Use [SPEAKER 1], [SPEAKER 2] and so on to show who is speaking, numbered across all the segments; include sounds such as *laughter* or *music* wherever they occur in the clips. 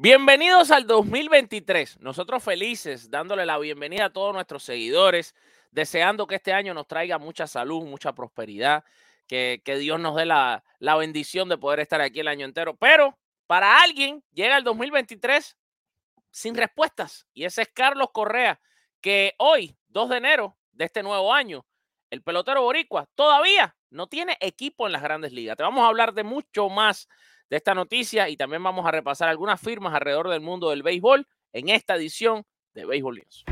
[SPEAKER 1] Bienvenidos al 2023. Nosotros felices dándole la bienvenida a todos nuestros seguidores, deseando que este año nos traiga mucha salud, mucha prosperidad, que, Dios nos dé la, la, bendición de poder estar aquí el año entero. Pero para alguien llega el 2023 sin respuestas y ese es Carlos Correa, que hoy, 2 de enero de este nuevo año, el pelotero boricua todavía no tiene equipo en las grandes ligas. Te vamos a hablar de mucho más de esta noticia y también vamos a repasar algunas firmas alrededor del mundo del béisbol en esta edición de Béisbol News.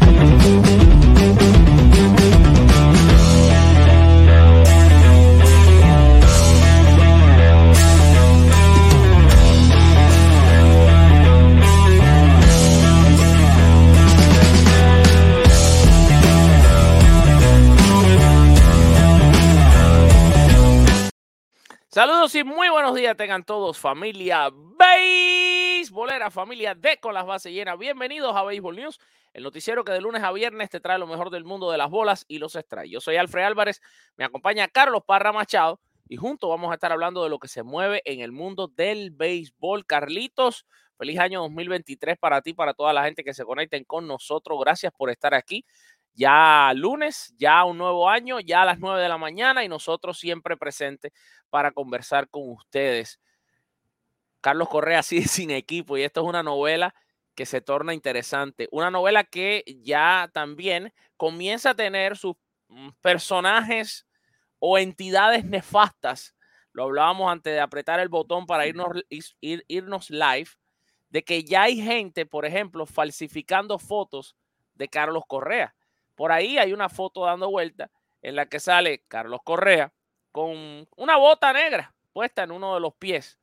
[SPEAKER 1] Saludos y muy buenos días tengan todos, familia beisbolera, familia de Con las Bases Llenas. Bienvenidos a Béisbol News, el noticiero que de lunes a viernes te trae lo mejor del mundo de las bolas y los extrae. Yo soy Alfred Álvarez, me acompaña Carlos Parra Machado y juntos vamos a estar hablando de lo que se mueve en el mundo del béisbol. Carlitos, feliz año 2023 para ti, para toda la gente que se conecten con nosotros. Gracias por estar aquí ya lunes, ya un nuevo año, ya a las 9 de la mañana y nosotros siempre presentes para conversar con ustedes. Carlos Correa *laughs* sigue sin equipo y esto es una novela que se torna interesante. Una novela que ya también comienza a tener sus mm, personajes o entidades nefastas. Lo hablábamos antes de apretar el botón para irnos, irnos live, de que ya hay gente, por ejemplo, falsificando fotos de Carlos Correa. Por ahí hay una foto dando vuelta en la que sale Carlos Correa con una bota negra puesta en uno de los pies.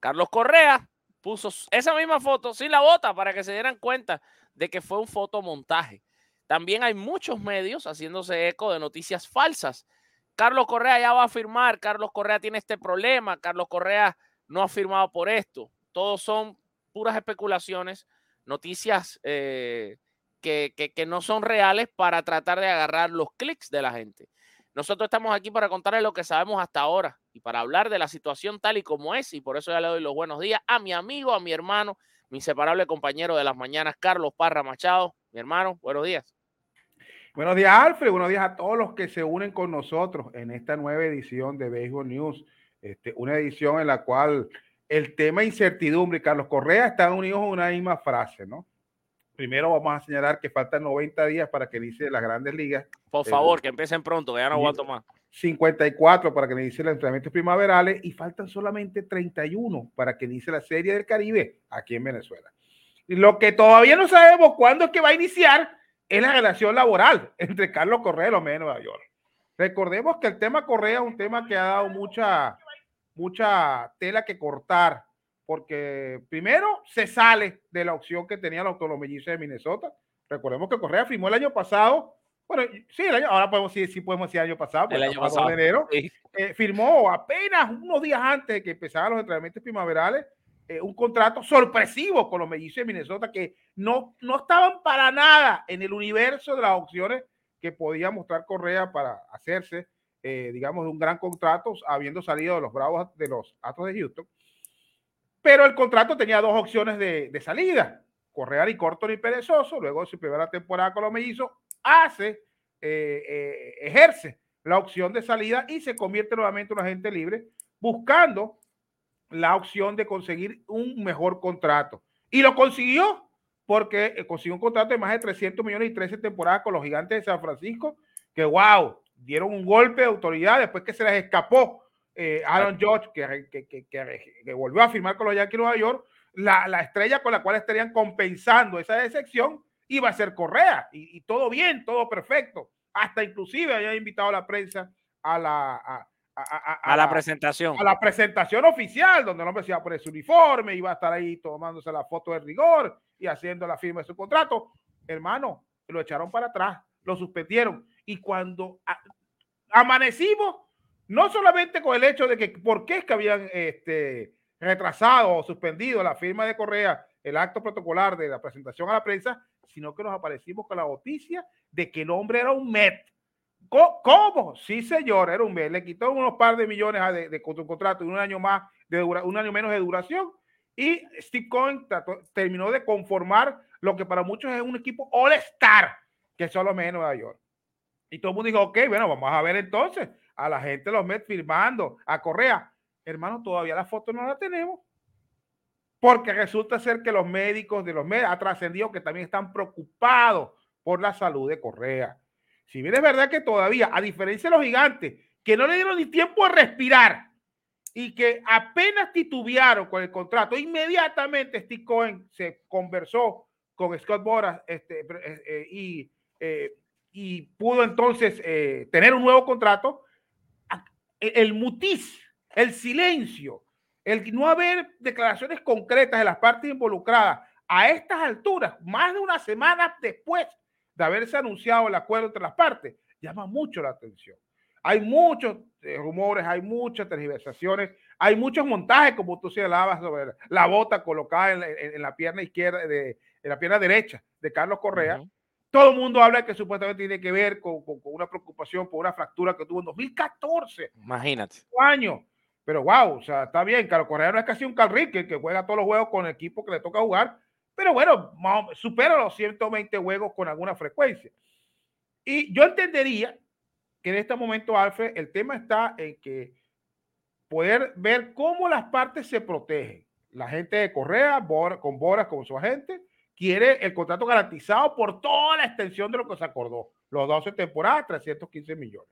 [SPEAKER 1] Carlos Correa puso esa misma foto sin la bota para que se dieran cuenta de que fue un fotomontaje. También hay muchos medios haciéndose eco de noticias falsas. Carlos Correa ya va a firmar, Carlos Correa tiene este problema, Carlos Correa no ha firmado por esto. Todos son puras especulaciones, noticias eh, que, no son reales para tratar de agarrar los clics de la gente. Nosotros estamos aquí para contarles lo que sabemos hasta ahora y para hablar de la situación tal y como es. Y por eso ya le doy los buenos días a mi amigo, a mi hermano, mi inseparable compañero de las mañanas, Carlos Parra Machado. Mi hermano, buenos días.
[SPEAKER 2] Buenos días, Alfred. Buenos días a todos los que se unen con nosotros en esta nueva edición de Baseball News. Este, una edición en la cual el tema incertidumbre Carlos Correa están unidos una misma frase, ¿no? Primero vamos a señalar que faltan 90 días para que inicie las grandes ligas.
[SPEAKER 1] Por favor, que empiecen pronto, que ya no aguanto más.
[SPEAKER 2] 54 para que inicie los entrenamientos primaverales y faltan solamente 31 para que inicie la Serie del Caribe aquí en Venezuela. Y lo que todavía no sabemos cuándo es que va a iniciar es la relación laboral *laughs* entre Carlos Correa y los de Nueva York. Recordemos que el tema Correa es un tema que ha dado mucha, mucha tela que cortar porque primero se sale de la opción que tenía la autonomía de Minnesota. Recordemos que Correa firmó el año pasado, bueno, sí, el año, ahora podemos decir, sí podemos decir año pasado,
[SPEAKER 1] el año pasado
[SPEAKER 2] de enero, eh, firmó apenas unos días antes de que empezaran los entrenamientos primaverales eh, un contrato sorpresivo con los mellizos de Minnesota que no, no estaban para nada en el universo de las opciones que podía mostrar Correa para hacerse, eh, digamos, de un gran contrato, habiendo salido de los Bravos de los Astros de Houston. Pero el contrato tenía dos opciones de, de salida. Correa ni corto ni perezoso, luego de su primera temporada con los mellizos, hace, eh, eh, ejerce la opción de salida y se convierte nuevamente en un agente libre, buscando la opción de conseguir un mejor contrato. Y lo consiguió porque eh, consiguió un contrato de más de 300 millones y 13 temporadas con los gigantes de San Francisco, que wow, dieron un golpe de autoridad después que se les escapó eh, Aaron George, que, que, que, volvió a firmar con los Yankees de Nueva York, la, la, estrella con la cual estarían compensando esa decepción iba a ser Correa, y, y todo bien, todo perfecto. Hasta inclusive había invitado a la prensa a la, a,
[SPEAKER 1] a, la, presentación.
[SPEAKER 2] A la presentación oficial, donde el hombre se iba a poner su uniforme, iba a estar ahí tomándose la foto de rigor y haciendo la firma de su contrato. Hermano, lo echaron para atrás, lo suspendieron. Y cuando amanecimos, no solamente con el hecho de que por qué es que habían este, retrasado o suspendido la firma de Correa, el acto protocolar de la presentación a la prensa, sino que nos aparecimos con la noticia de que el hombre era un Met ¿Cómo? Sí, señor, era un mes. Le quitó unos par de millones de, contrato y un año más de un año menos de duración. Y Steve Cohen terminó de conformar lo que para muchos es un equipo All-Star, que solo Mets de Nueva York. Y todo el mundo dijo, ok, bueno, vamos a ver entonces a la gente de los Mets firmando, a Correa. Hermano, todavía la foto no la tenemos. Porque resulta ser que los médicos de los Mets ha trascendido que también están preocupados por la salud de Correa. Si bien es verdad que todavía, a diferencia de los gigantes, que no le dieron ni tiempo a respirar y que apenas titubearon con el contrato, inmediatamente Steve Cohen se conversó con Scott Boras este, eh, eh, y, eh, y, pudo entonces tener un nuevo contrato. El mutis, el silencio, el no haber declaraciones concretas de las partes involucradas a estas alturas, más de una semana después de haberse anunciado el acuerdo entre las partes, llama mucho la atención. Hay muchos eh, rumores, hay muchas tergiversaciones, hay muchos montajes, como tú señalabas, sobre la bota colocada en, la pierna izquierda, de, en la pierna derecha de Carlos Correa. Todo el mundo habla que supuestamente tiene que ver con, una preocupación por una fractura que tuvo en 2014.
[SPEAKER 1] Imagínate.
[SPEAKER 2] Años. Pero wow, o sea, está bien. Carlos Correa no es casi un Calrique que juega todos los juegos con el equipo que le toca jugar, pero bueno, supera los 120 juegos con alguna frecuencia. Y yo entendería que en este momento, Alfred, el tema está en que poder ver cómo las partes se protegen. La gente de Correa, con Boras como su agente, quiere el contrato garantizado por toda la extensión de lo que se acordó, los 12 temporadas, 315 millones.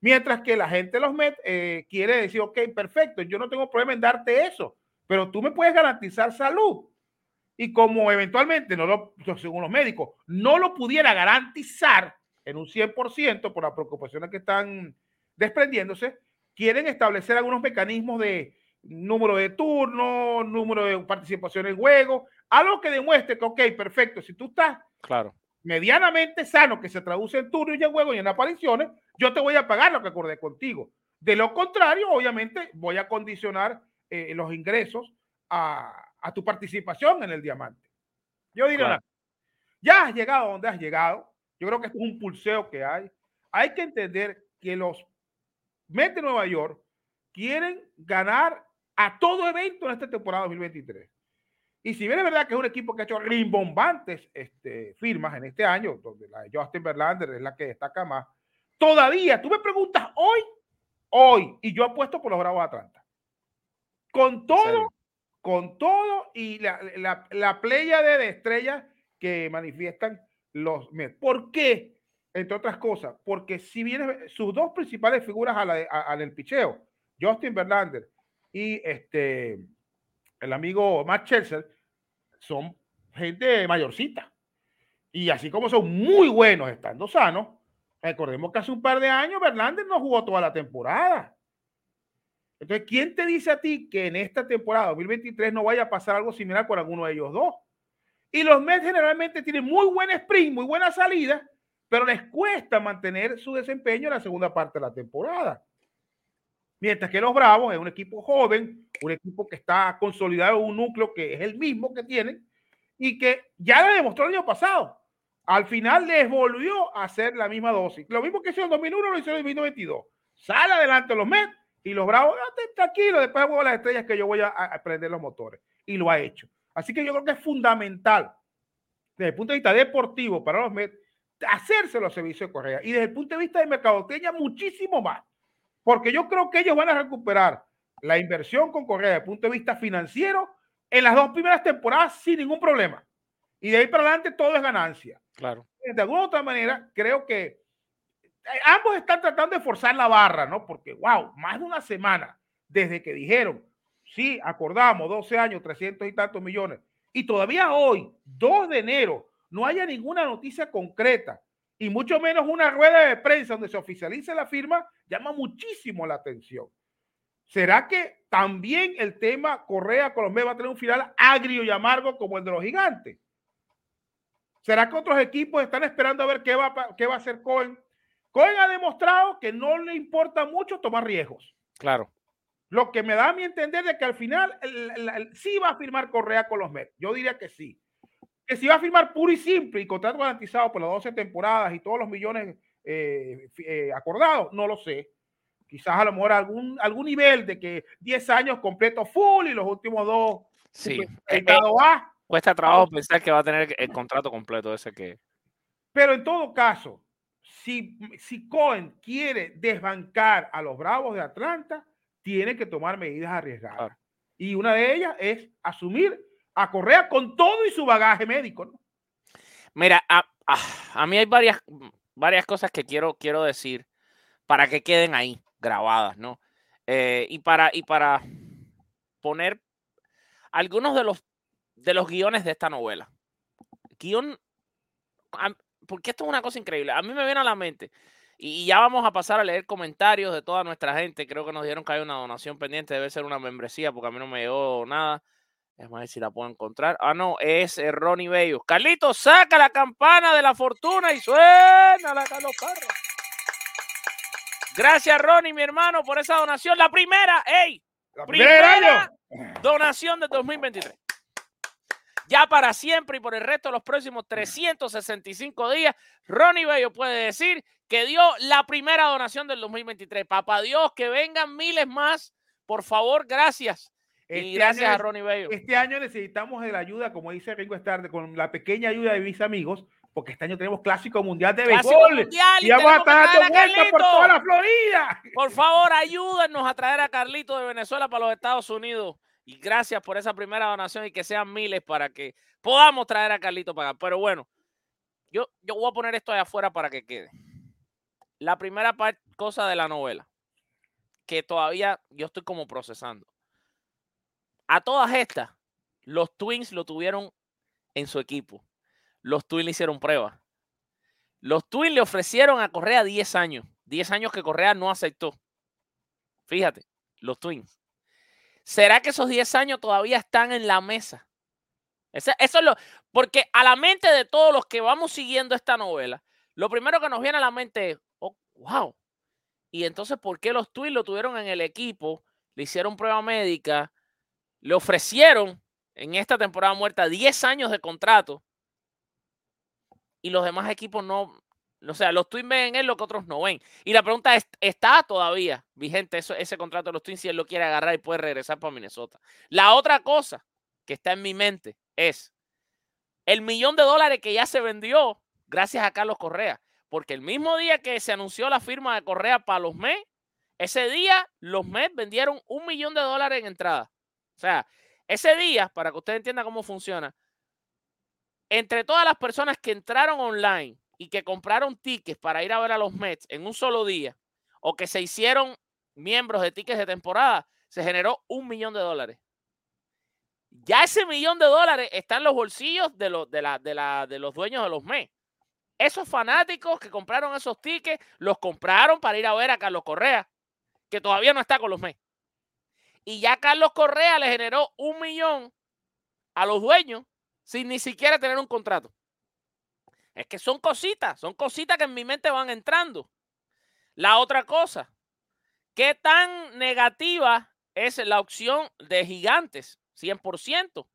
[SPEAKER 2] Mientras que la gente los Mets eh, quiere decir, ok, perfecto, yo no tengo problema en darte eso, pero tú me puedes garantizar salud y como eventualmente, no lo, según los médicos, no lo pudiera garantizar en un 100% por las preocupaciones que están desprendiéndose, quieren establecer algunos mecanismos de número de turnos, número de participación en juego, algo que demuestre que, ok, perfecto, si tú estás
[SPEAKER 1] claro.
[SPEAKER 2] medianamente sano, que se traduce en turnos y en juego y en apariciones, yo te voy a pagar lo que acordé contigo. De lo contrario, obviamente, voy a condicionar eh, los ingresos a, a tu participación en el diamante. Yo diría, ya has llegado donde has llegado. Yo creo que es un pulseo que hay. Hay que entender que los Mets de Nueva York quieren ganar a todo evento en esta temporada 2023. Y si bien es verdad que es un equipo que ha hecho rimbombantes este, firmas en este año, donde la de Justin Verlander es la que destaca más, todavía tú me preguntas hoy, hoy, y yo apuesto por los Bravos de Atlanta. Con todo con todo y la, la, la playa de estrellas que manifiestan los Mets. ¿Por qué? Entre otras cosas, porque si bien sus dos principales figuras al el picheo, Justin Verlander y este, el amigo Matt Chelsea, son gente mayorcita. Y así como son muy buenos estando sanos, recordemos que hace un par de años Verlander no jugó toda la temporada. Entonces, ¿quién te dice a ti que en esta temporada 2023 no vaya a pasar algo similar con alguno de ellos dos? Y los Mets generalmente tienen muy buen sprint, muy buena salida, pero les cuesta mantener su desempeño en la segunda parte de la temporada. Mientras que los Bravos es un equipo joven, un equipo que está consolidado, un núcleo que es el mismo que tienen y que ya lo demostró el año pasado. Al final les volvió a hacer la misma dosis. Lo mismo que hizo en 2001, lo hizo en 2022. Sale adelante los Mets y los Bravos, tranquilo, después juego las estrellas que yo voy a, a prender los motores. Y lo ha hecho. Así que yo creo que es fundamental, desde el punto de vista deportivo, para los Mets, hacerse los servicios de Correa. Y desde el punto de vista de mercadotecnia, muchísimo más. Porque yo creo que ellos van a recuperar la inversión con Correa desde el punto de vista financiero en las dos primeras temporadas sin ningún problema. Y de ahí para adelante todo es ganancia.
[SPEAKER 1] Claro.
[SPEAKER 2] De alguna u otra manera, creo que eh, ambos están tratando de forzar la barra, ¿no? Porque, wow, más de una semana desde que dijeron, sí, acordamos, 12 años, 300 y tantos millones, y todavía hoy, 2 de enero, no haya ninguna noticia concreta y mucho menos una rueda de prensa donde se oficialice la firma, llama muchísimo la atención. ¿Será que también el tema Correa Colombia va a tener un final agrio y amargo como el de los gigantes? ¿Será que otros equipos están esperando a ver qué va, qué va a hacer Cohen? Cohen ha demostrado que no le importa mucho tomar riesgos.
[SPEAKER 1] Claro.
[SPEAKER 2] Lo que me da a mi entender de que al final sí va a firmar Correa con los Mets. Yo diría que sí que si va a firmar puro y simple y contrato garantizado por las 12 temporadas y todos los millones eh, eh, acordados, no lo sé. Quizás a lo mejor algún, algún nivel de que 10 años completo full y los últimos dos.
[SPEAKER 1] Sí. Eh, cuesta trabajo pensar que va a tener el contrato completo ese que.
[SPEAKER 2] Pero en todo caso, si, si Cohen quiere desbancar a los Bravos de Atlanta, tiene que tomar medidas arriesgadas. Y una de ellas es asumir a Correa con todo y su bagaje médico. ¿no?
[SPEAKER 1] Mira, a, mí hay varias, varias cosas que quiero, quiero decir para que queden ahí grabadas, ¿no? Eh, y, para, y para poner algunos de los, de los guiones de esta novela. Guión, porque esto es una cosa increíble. A mí me viene a la mente, y ya vamos a pasar a leer comentarios de toda nuestra gente. Creo que nos dieron que hay una donación pendiente, debe ser una membresía, porque a mí no me llegó nada. Déjame ver si la puedo encontrar. Ah, no, es eh, Ronnie Bello. Carlitos, saca la campana de la fortuna y suena la Carlos Carlos. Gracias, Ronnie, mi hermano, por esa donación. La primera, ¡ey! La primera donación de 2023. Ya para siempre y por el resto de los próximos 365 días, Ronnie Bello puede decir que dio la primera donación del 2023. Papá Dios, que vengan miles más. Por favor, gracias. Este gracias a Ronnie Bello.
[SPEAKER 2] Este año necesitamos de la ayuda, como dice Ringo Starr, con la pequeña ayuda de mis amigos, porque este año tenemos Clásico Mundial de Béisbol. y, vamos a estar dando vueltas por toda la Florida.
[SPEAKER 1] Por favor, ayúdenos a traer a Carlito de Venezuela para los Estados Unidos. Y gracias por esa primera donación y que sean miles para que podamos traer a Carlito para acá. Pero bueno, yo, yo voy a poner esto allá afuera para que quede. La primera cosa de la novela, que todavía yo estoy como procesando. A todas estas, los Twins lo tuvieron en su equipo. Los Twins le hicieron prueba. Los Twins le ofrecieron a Correa 10 años. 10 años que Correa no aceptó. Fíjate, los Twins. ¿Será que esos 10 años todavía están en la mesa? Eso, es lo. Porque a la mente de todos los que vamos siguiendo esta novela, lo primero que nos viene a la mente es, oh, wow. Y entonces, ¿por qué los Twins lo tuvieron en el equipo? Le hicieron prueba médica, le ofrecieron en esta temporada muerta 10 años de contrato y los demás equipos no, o sea, los Twins ven en él lo que otros no ven. Y la pregunta es, ¿está todavía vigente eso, ese contrato de los Twins si él lo quiere agarrar y puede regresar para Minnesota? La otra cosa que está en mi mente es el millón de dólares que ya se vendió gracias a Carlos Correa. Porque el mismo día que se anunció la firma de Correa para los Mets, ese día los Mets vendieron un millón de dólares en entrada. O sea, ese día, para que usted entienda cómo funciona, entre todas las personas que entraron online y que compraron tickets para ir a ver a los Mets en un solo día, o que se hicieron miembros de tickets de temporada, se generó un millón de dólares. Ya ese millón de dólares está en los bolsillos de, los, de, la, de, la, de los dueños de los Mets. Esos fanáticos que compraron esos tickets, los compraron para ir a ver a Carlos Correa, que todavía no está con los Mets. Y ya Carlos Correa le generó un millón a los dueños sin ni siquiera tener un contrato. Es que son cositas, son cositas que en mi mente van entrando. La otra cosa, ¿qué tan negativa es la opción de gigantes? 100%.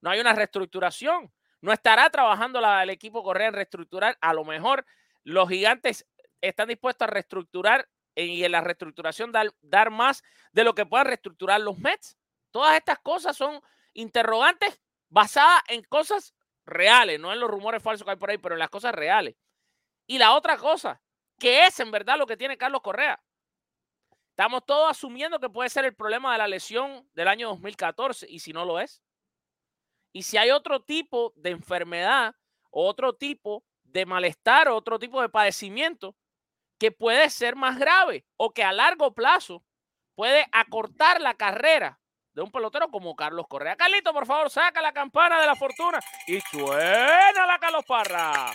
[SPEAKER 1] No hay una reestructuración. no estará trabajando el equipo Correa en reestructurar. A lo mejor los gigantes están dispuestos a reestructurar y en la reestructuración dar, dar más de lo que puedan reestructurar los Mets. Todas estas cosas son interrogantes basadas en cosas reales, no en los rumores falsos que hay por ahí, pero en las cosas reales. Y la otra cosa, que es en verdad lo que tiene Carlos Correa. Estamos todos asumiendo que puede ser el problema de la lesión del año 2014, y si no lo es. Y si hay otro tipo de enfermedad, otro tipo de malestar, otro tipo de padecimiento que puede ser más grave o que a largo plazo puede acortar la carrera de un pelotero como Carlos Correa. Carlito, por favor, saca la campana de la fortuna y suena la Carlos Parra.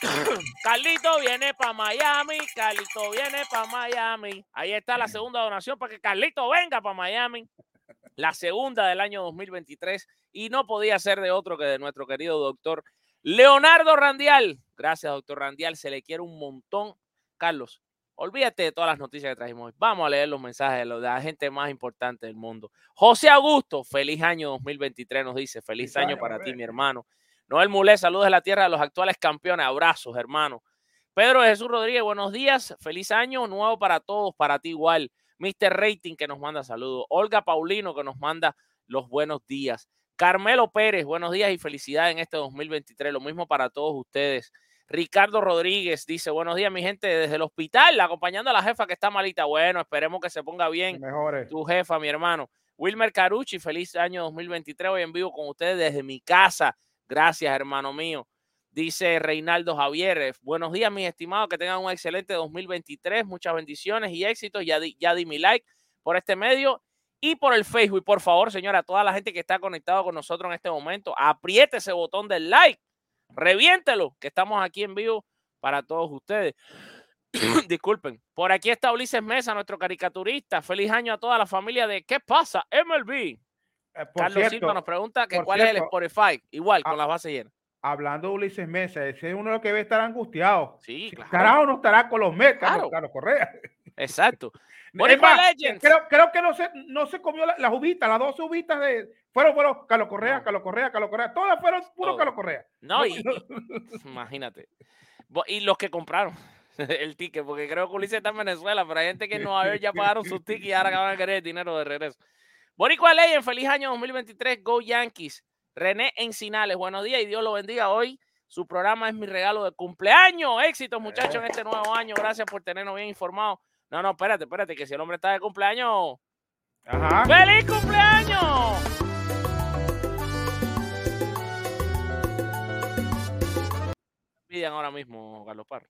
[SPEAKER 1] *coughs* Carlito viene para Miami, Carlito viene para Miami. Ahí está la segunda donación para que Carlito venga para Miami. La segunda del año 2023 y no podía ser de otro que de nuestro querido doctor Leonardo Randial. Gracias, doctor Randial. Se le quiere un montón. Carlos, olvídate de todas las noticias que trajimos hoy. Vamos a leer los mensajes de, la gente más importante del mundo. José Augusto, feliz año 2023, nos dice. Feliz, año, para ti, mi hermano. Noel Mulé, saludos de la tierra de los actuales campeones. Abrazos, hermano. Pedro Jesús Rodríguez, buenos días. Feliz año nuevo para todos, para ti igual. Mr. Rating que nos manda saludos. Olga Paulino que nos manda los buenos días. Carmelo Pérez, buenos días y felicidades en este 2023. Lo mismo para todos ustedes. Ricardo Rodríguez dice, buenos días mi gente desde el hospital, acompañando a la jefa que está malita. Bueno, esperemos que se ponga bien
[SPEAKER 2] Mejores.
[SPEAKER 1] tu jefa, mi hermano. Wilmer Carucci, feliz año 2023, hoy en vivo con ustedes desde mi casa. Gracias, hermano mío. Dice Reinaldo Javier, buenos días, mis estimados, que tengan un excelente 2023, muchas bendiciones y éxitos. Ya di, ya di mi like por este medio y por el Facebook. Por favor, señora, toda la gente que está conectado con nosotros en este momento, apriete ese botón del like, reviéntelo, que estamos aquí en vivo para todos ustedes. *coughs* Disculpen. Por aquí está Ulises Mesa, nuestro caricaturista. Feliz año a toda la familia de ¿Qué pasa? MLB.
[SPEAKER 2] Eh,
[SPEAKER 1] Carlos
[SPEAKER 2] cierto,
[SPEAKER 1] Silva nos pregunta que cuál es el
[SPEAKER 2] cierto,
[SPEAKER 1] Spotify. Igual, con
[SPEAKER 2] ah,
[SPEAKER 1] las bases llenas.
[SPEAKER 2] hablando de Ulises Mesa, ese es uno de los que debe estar angustiado.
[SPEAKER 1] Sí, claro.
[SPEAKER 2] Carajo no estará con los Mets,
[SPEAKER 1] Claro.
[SPEAKER 2] Carlos Correa.
[SPEAKER 1] Exacto. *laughs*
[SPEAKER 2] Más, creo, creo que no se, no se comió la- las uvitas, las dos uvitas de. Fueron, fueron Carlos Correa,
[SPEAKER 1] No.
[SPEAKER 2] Carlos Correa, Carlos Correa. Todas fueron puro
[SPEAKER 1] Todo.
[SPEAKER 2] Carlos Correa.
[SPEAKER 1] No, y, y- *laughs* *laughs* imagínate. Y los que compraron *laughs* el ticket, porque creo que Ulises está en Venezuela, pero hay gente que en Nueva York ya pagaron sus tickets y ahora van a querer el dinero de regreso. Boricua Legend, feliz año 2023, Go Yankees. René Encinales, buenos días y Dios lo bendiga hoy. Su programa es mi regalo de cumpleaños. Éxitos, muchachos, en este nuevo año. Gracias por tenernos bien informados. No, no, espérate, espérate, que si el hombre está de cumpleaños.
[SPEAKER 2] Ajá.
[SPEAKER 1] ¡Feliz cumpleaños! Envidian ahora mismo, Carlos Parra.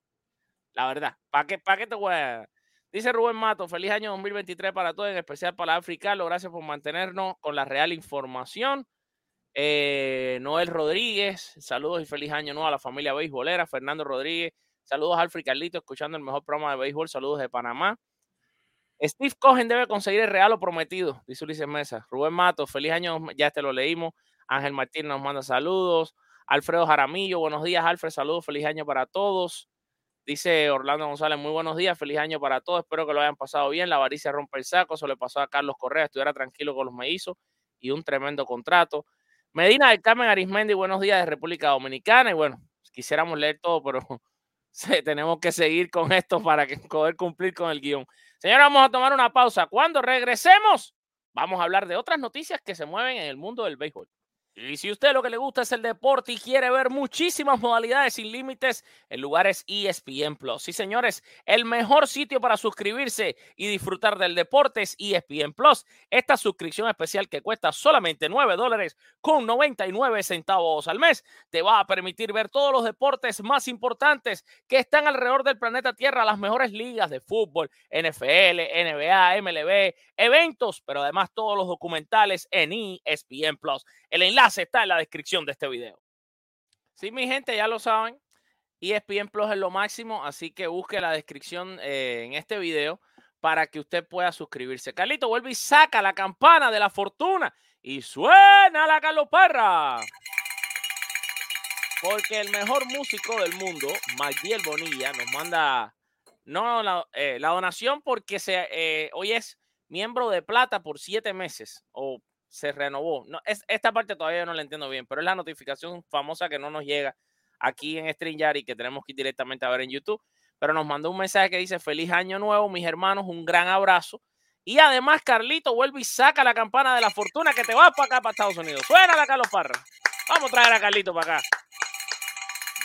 [SPEAKER 1] La verdad, ¿para qué, para qué te voy a...? Dice Rubén Mato, feliz año 2023 para todos, en especial para África. Gracias por mantenernos con la real información. Eh, Noel Rodríguez, saludos y feliz año nuevo a la familia beisbolera. Fernando Rodríguez, saludos Alfred Carlito, escuchando el mejor programa de béisbol. Saludos de Panamá. Steve Cohen debe conseguir el regalo prometido, dice Ulises Mesa. Rubén Mato, feliz año, ya te lo leímos. Ángel Martín nos manda saludos. Alfredo Jaramillo, buenos días, Alfred, saludos, feliz año para todos. Dice Orlando González, muy buenos días, feliz año para todos, espero que lo hayan pasado bien. La avaricia rompe el saco, eso le pasó a Carlos Correa, estuviera tranquilo con los mellizos y un tremendo contrato. Medina del Carmen Arismendi, buenos días de República Dominicana. Y bueno, quisiéramos leer todo, pero tenemos que seguir con esto para poder cumplir con el guion. Señora, vamos a tomar una pausa. Cuando regresemos, vamos a hablar de otras noticias que se mueven en el mundo del béisbol. Y si usted lo que le gusta es el deporte y quiere ver muchísimas modalidades sin límites, el lugar es ESPN Plus. Sí, señores, el mejor sitio para suscribirse y disfrutar del deporte es ESPN Plus. Esta suscripción especial que cuesta solamente 9 dólares con 99 centavos al mes te va a permitir ver todos los deportes más importantes que están alrededor del planeta Tierra, las mejores ligas de fútbol, NFL, NBA, MLB, eventos, pero además todos los documentales en ESPN Plus. El enlace está en la descripción de este video. Sí, mi gente, ya lo saben. ESPN Plus es lo máximo, así que busque la descripción eh, en este video para que usted pueda suscribirse. Carlito, vuelve y saca la campana de la fortuna y suena la Carlos Parra. Porque el mejor músico del mundo, Magdiel Bonilla, nos manda no la, eh, donación porque se, eh, hoy es miembro de plata por siete meses o se renovó. No, es, esta parte todavía no la entiendo bien, pero es la notificación famosa que no nos llega aquí en StreamYard y que tenemos que ir directamente a ver en YouTube. Pero nos mandó un mensaje que dice: Feliz año nuevo, mis hermanos, un gran abrazo. Y además, Carlito vuelve y saca la campana de la fortuna que te vas para acá, para Estados Unidos. Suena la Carlos Parra. Vamos a traer a Carlito para acá.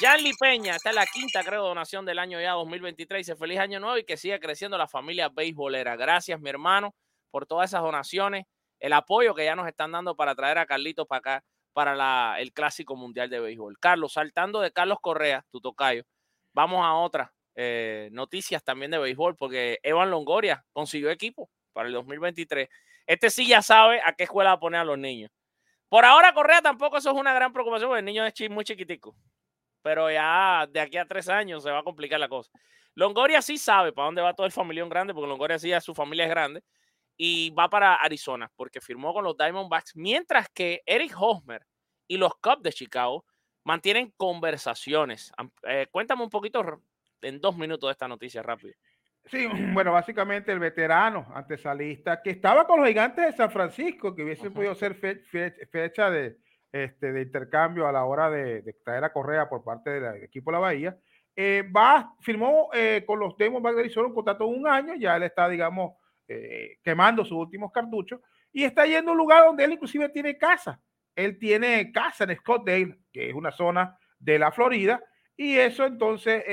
[SPEAKER 1] Yanli Peña, esta es la quinta, creo, donación del año ya 2023. Dice feliz año nuevo y que siga creciendo la familia beisbolera. Gracias, mi hermano, por todas esas donaciones, el apoyo que ya nos están dando para traer a Carlitos para acá, para el Clásico Mundial de Béisbol. Carlos, saltando de Carlos Correa, tu tocayo, vamos a otras eh, noticias también de béisbol, porque Evan Longoria consiguió equipo para el 2023. Este sí ya sabe a qué escuela a poner a los niños. Por ahora, Correa tampoco eso es una gran preocupación, porque el niño es muy chiquitico pero ya de aquí a tres años se va a complicar la cosa. Longoria sí sabe para dónde va todo el familión grande, porque Longoria sí, ya su familia es grande, y va para Arizona, porque firmó con los Diamondbacks, mientras que Eric Hosmer y los Cubs de Chicago mantienen conversaciones. Eh, cuéntame un poquito en dos minutos de esta noticia rápido.
[SPEAKER 2] Sí, bueno, básicamente el veterano antesalista que estaba con los gigantes de San Francisco, que hubiese podido ser fecha de, este, de intercambio a la hora de, traer a Correa por parte del equipo de la Bahía. Eh, va, firmó eh, con los Diamondbacks de Arizona un contrato de un año, ya él está, digamos, eh, quemando sus últimos cartuchos y está yendo a un lugar donde él inclusive tiene casa. Él tiene casa en Scottsdale, que es una zona de la Florida, y eso entonces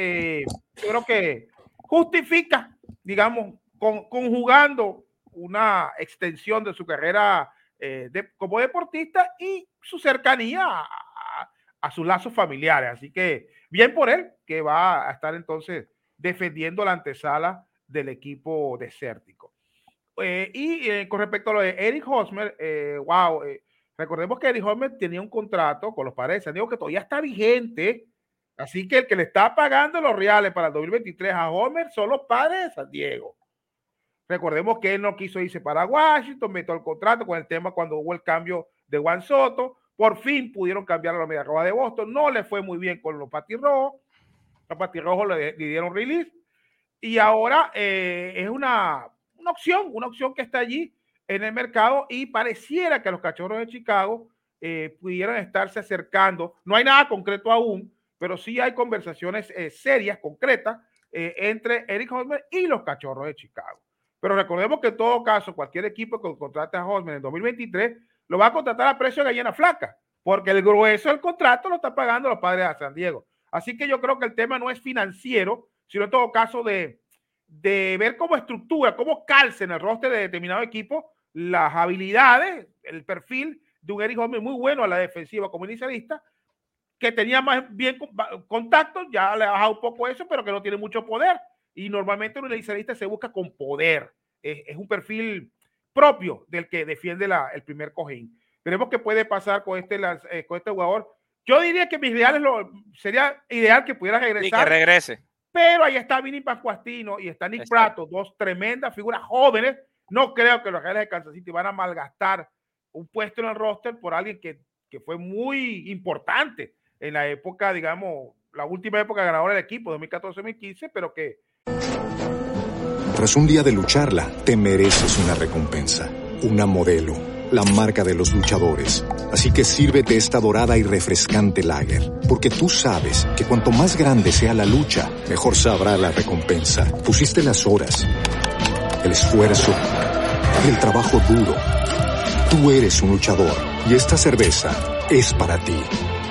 [SPEAKER 2] yo creo que justifica, digamos, con, conjugando una extensión de su carrera eh, como deportista y su cercanía a, sus lazos familiares. Así que bien por él, que va a estar entonces defendiendo la antesala del equipo desértico. Eh, y eh, con respecto a lo de Eric Hosmer, wow, recordemos que Eric Hosmer tenía un contrato con los padres San Diego que todavía está vigente. Así que el que le está pagando los reales para el 2023 a Homer son los padres San Diego. Recordemos que él no quiso irse para Washington, metió el contrato con el tema cuando hubo el cambio de Juan Soto. Por fin pudieron cambiar a la media roja de Boston. No le fue muy bien con los patirrojos. Los patirrojos le, le dieron release. Y ahora eh, es una, una opción, una opción que está allí en el mercado y pareciera que los cachorros de Chicago eh, pudieran estarse acercando. No hay nada concreto aún, pero sí hay conversaciones eh, serias, concretas, entre Eric Hosmer y los cachorros de Chicago. Pero recordemos que en todo caso, cualquier equipo que contrate a Hosmer en 2023 lo va a contratar a precio de gallina flaca, porque el grueso del contrato lo están pagando los padres de San Diego. Así que yo creo que el tema no es financiero, sino en todo caso de, de ver cómo estructura, cómo calce en el roster de determinado equipo las habilidades, el perfil de un Eric Hosmer muy bueno a la defensiva como inicialista, que tenía más bien contacto, ya le ha bajado un poco eso, pero que no tiene mucho poder. Y normalmente un inicialista se busca con poder. Es, un perfil propio del que defiende la, el primer cojín. Veremos qué puede pasar con este, eh, con este jugador. Yo diría que mis ideales lo, sería ideal que pudiera regresar.
[SPEAKER 1] que regrese.
[SPEAKER 2] Pero ahí está Vinny Pascuastino y está Nick Prato, dos tremendas figuras jóvenes. No creo que los Reales de Kansas City van a malgastar un puesto en el roster por alguien que, que fue muy importante en la época, digamos, la última época ganadora del equipo, 2014-2015, pero que
[SPEAKER 3] tras un día de lucharla, te mereces una recompensa, una modelo, la marca de los luchadores. Así que sírvete esta dorada y refrescante lager, porque tú sabes que cuanto más grande sea la lucha, mejor sabrá la recompensa. Pusiste las horas, el esfuerzo, el trabajo duro. Tú eres un luchador y esta cerveza es para ti.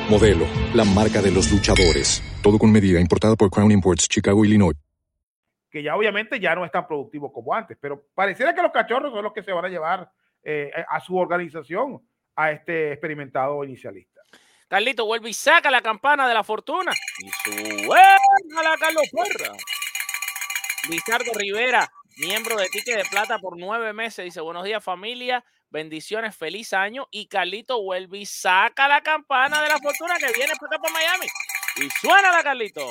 [SPEAKER 3] Modelo, la marca de los luchadores. Todo con medida, importada por Crown Imports, Chicago, Illinois
[SPEAKER 2] que ya obviamente ya no es tan productivo como antes, pero pareciera que los cachorros son los que se van a llevar eh, a su organización a este experimentado inicialista.
[SPEAKER 1] Carlito vuelve y saca la campana de la fortuna y suena la Carlos Ferra. Lizardo Rivera, miembro de Tique de Plata por nueve meses, dice buenos días familia, bendiciones, feliz año. Y Carlito vuelve y saca la campana de la fortuna que viene para acá para Miami. Y suena la Carlito.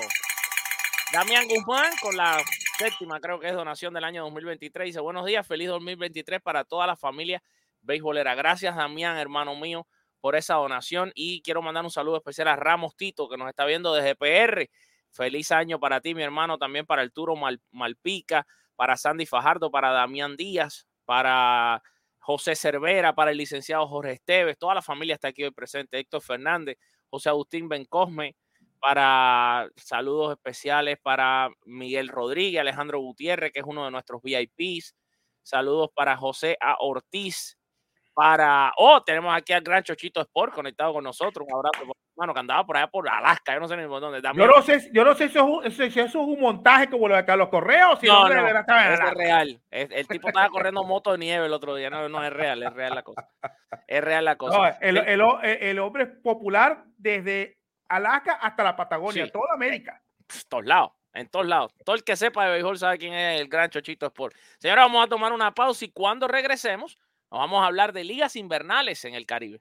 [SPEAKER 1] Damián Guzmán con la séptima, creo que es donación del año 2023. Dice, buenos días, feliz 2023 para toda la familia beisbolera. Gracias, Damián, hermano mío, por esa donación. Y quiero mandar un saludo especial a Ramos Tito, que nos está viendo desde PR. Feliz año para ti, mi hermano, también para el Turo Malpica, para Sandy Fajardo, para Damián Díaz, para José Cervera, para el licenciado Jorge Esteves, toda la familia está aquí hoy presente, Héctor Fernández, José Agustín Bencosme, para saludos especiales para Miguel Rodríguez, Alejandro Gutiérrez, que es uno de nuestros VIPs, saludos para José A. Ortiz, para, oh, tenemos aquí al gran Chochito Sport conectado con nosotros, un abrazo, hermano, que andaba por allá por Alaska, yo no sé ni por dónde.
[SPEAKER 2] Yo no sé, yo no sé si eso, es, si eso es un montaje como lo de Carlos Correos. Si
[SPEAKER 1] no, no, no es real. El, el, tipo estaba corriendo moto de nieve el otro día, no, no es real, es real la cosa. Es real la cosa.
[SPEAKER 2] No, el, el, el, hombre es popular desde Alaska hasta la Patagonia, sí. toda América.
[SPEAKER 1] Todos lados en todos lados. Todo el que sepa de béisbol sabe quién es el gran Chochito Sport. Señora, vamos a tomar una pausa y cuando regresemos nos vamos a hablar de ligas invernales en el Caribe.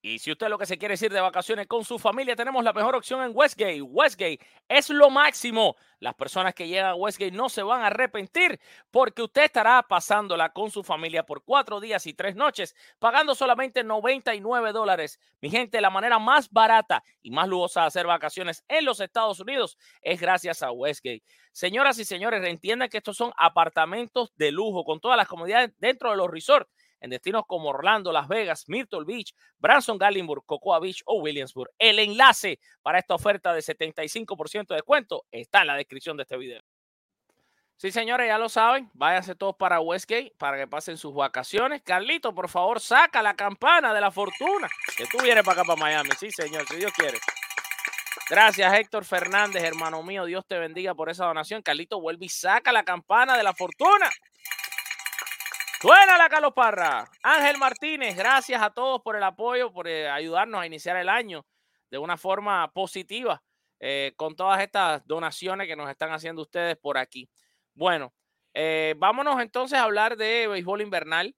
[SPEAKER 1] Y si usted lo que se quiere ir de vacaciones con su familia, tenemos la mejor opción en Westgate. Westgate es lo máximo. Las personas que llegan a Westgate no se van a arrepentir porque usted estará pasándola con su familia por cuatro días y tres noches, pagando solamente 99 dólares. Mi gente, la manera más barata y más lujosa de hacer vacaciones en los Estados Unidos es gracias a Westgate. Señoras y señores, entiendan que estos son apartamentos de lujo con todas las comodidades dentro de los resorts en destinos como Orlando, Las Vegas, Myrtle Beach, Branson, Gallenburg, Cocoa Beach o Williamsburg. El enlace para esta oferta de 75% de descuento está en la descripción de este video. Sí, señores, ya lo saben. Váyanse todos para Westgate para que pasen sus vacaciones. Carlito, por favor, saca la campana de la fortuna. Que tú vienes para acá, para Miami. Sí, señor, si Dios quiere. Gracias, Héctor Fernández, hermano mío. Dios te bendiga por esa donación. Carlito, vuelve y saca la campana de la fortuna. Suena la Caloparra. Ángel Martínez, gracias a todos por el apoyo, por eh, ayudarnos a iniciar el año de una forma positiva eh, con todas estas donaciones que nos están haciendo ustedes por aquí. Bueno, eh, vámonos entonces a hablar de béisbol invernal.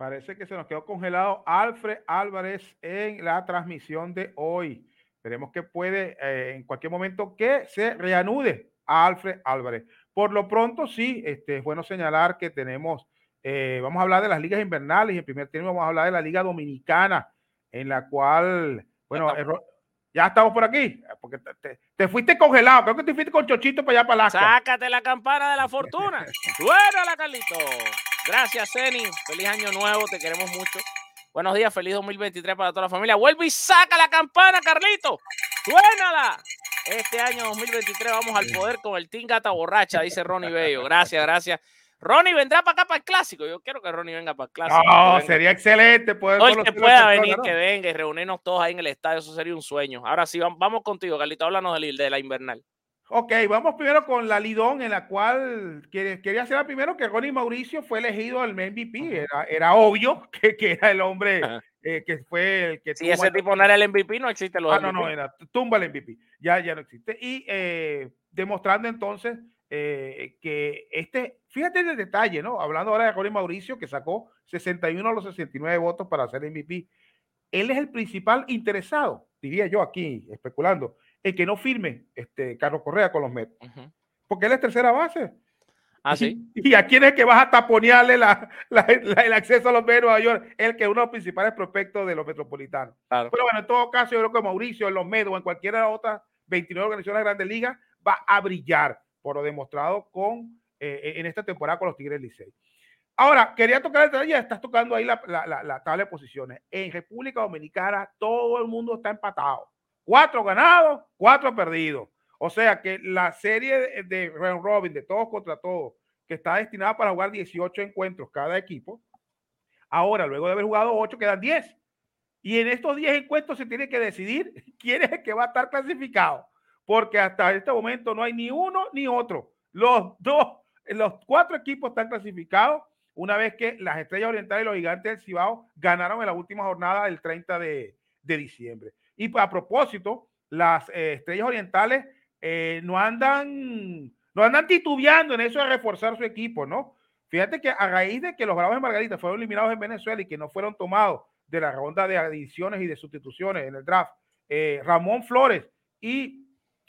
[SPEAKER 2] Parece que se nos quedó congelado Alfred Álvarez en la transmisión de hoy. Esperemos que puede eh, en cualquier momento que se reanude a Alfred Álvarez. Por lo pronto, sí, este, es bueno señalar que tenemos, eh, vamos a hablar de las ligas invernales y en primer término vamos a hablar de la Liga Dominicana, en la cual, bueno, ya estamos por aquí, porque te, te, te, fuiste congelado, creo que te fuiste con Chochito para allá para la
[SPEAKER 1] Sácate la campana de la fortuna. *laughs* la Carlito. Gracias, Zeni. Feliz año nuevo, te queremos mucho. Buenos días, feliz 2023 para toda la familia. Vuelve y saca la campana, Carlito. Suénala. Este año 2023 vamos al poder con el Team Gata Borracha, dice Ronnie Bello. Gracias, gracias. Ronnie vendrá para acá para el clásico. Yo quiero que Ronnie venga para el clásico.
[SPEAKER 2] No, sería excelente
[SPEAKER 1] poder. Hoy que pueda venir, ¿no? que venga y reunirnos todos ahí en el estadio. Eso sería un sueño. Ahora sí, vamos contigo, Carlito. Háblanos de, de la invernal.
[SPEAKER 2] Ok, vamos primero con la Lidón, en la cual quería hacer primero que Ronnie Mauricio fue elegido al MVP. Era, era obvio *laughs* que, que, era el hombre eh, que fue el que.
[SPEAKER 1] Si ese tipo no era el MVP, no existe los
[SPEAKER 2] Ah, MVP. no, no, era tumba el MVP. Ya, ya no existe. Y eh, demostrando entonces eh, que este, fíjate en el detalle, ¿no? Hablando ahora de Ronnie Mauricio, que sacó 61 a los 69 votos para ser MVP. Él es el principal interesado, diría yo aquí, especulando el que no firme este Carlos Correa con los Mets. Uh -huh. Porque él es tercera base.
[SPEAKER 1] Ah, sí.
[SPEAKER 2] Y, a quién es que vas a taponearle la, la, la, el acceso a los Mets de Nueva York, el que es uno de los principales prospectos de los metropolitanos. Claro. Pero bueno, en todo caso, yo creo que Mauricio en los Mets o en cualquiera de las otras 29 organizaciones de grandes ligas va a brillar por lo demostrado con eh, en esta temporada con los Tigres Licey. Ahora, quería tocar el detalle, estás tocando ahí la, la, la, la tabla de posiciones. En República Dominicana todo el mundo está empatado Cuatro ganados, cuatro perdidos. O sea que la serie de round robin, de todos contra todos, que está destinada para jugar 18 encuentros cada equipo, ahora, luego de haber jugado 8, quedan 10. Y en estos 10 encuentros se tiene que decidir *laughs* quién es el que va a estar clasificado. Porque hasta este momento no hay ni uno ni otro. Los dos, los cuatro equipos están clasificados una vez que las Estrellas Orientales y los Gigantes del Cibao ganaron en la última jornada del 30 de, de diciembre. Y a propósito, las eh, estrellas orientales eh, no andan no andan titubeando en eso de reforzar su equipo, ¿no? Fíjate que a raíz de que los Bravos de Margarita fueron eliminados en Venezuela y que no fueron tomados de la ronda de adiciones y de sustituciones en el draft, eh, Ramón Flores y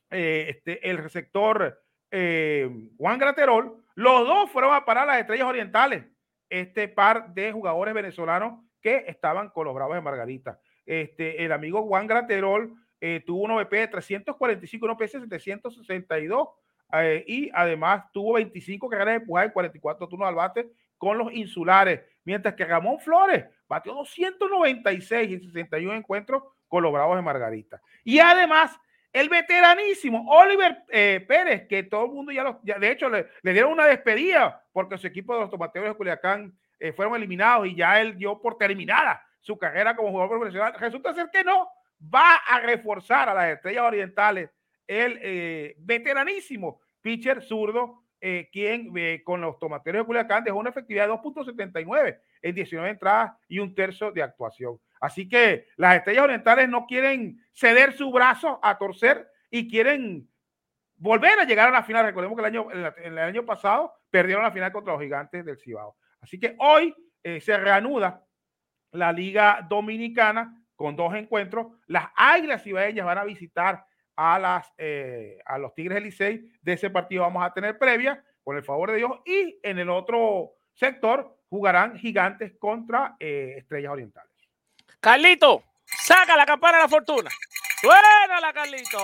[SPEAKER 2] este, el receptor Juan Graterol, los dos fueron a parar las estrellas orientales, este par de jugadores venezolanos que estaban con los Bravos de Margarita. Este, el amigo Juan Graterol eh, tuvo un OVP de 345, un OVP de 762 eh, y además tuvo 25 carreras de empujada y 44 turnos al bate con los insulares, mientras que Ramón Flores batió 296 y 61 encuentros con los Bravos de Margarita. Y además, el veteranísimo Oliver eh, Pérez, que todo el mundo ya, lo, de hecho, le, dieron una despedida porque su equipo de los tomateros de Culiacán fueron eliminados y ya él dio por terminada su carrera como jugador profesional. Resulta ser que no, va a reforzar a las estrellas orientales el eh, veteranísimo pitcher zurdo, eh, quien eh, con los tomateros de Culiacán dejó una efectividad de 2.79 en 19 entradas y un tercio de actuación. Así que las estrellas orientales no quieren ceder su brazo a torcer y quieren volver a llegar a la final. Recordemos que el año, el año pasado perdieron la final contra los gigantes del Cibao. Así que hoy se reanuda la Liga Dominicana con dos encuentros. Las Águilas Cibaeñas van a visitar a, las, eh, a los Tigres del. De ese partido vamos a tener previa, con el favor de Dios. Y en el otro sector jugarán Gigantes contra eh, Estrellas Orientales.
[SPEAKER 1] Carlito, saca la campana de la fortuna. Suena la Carlito.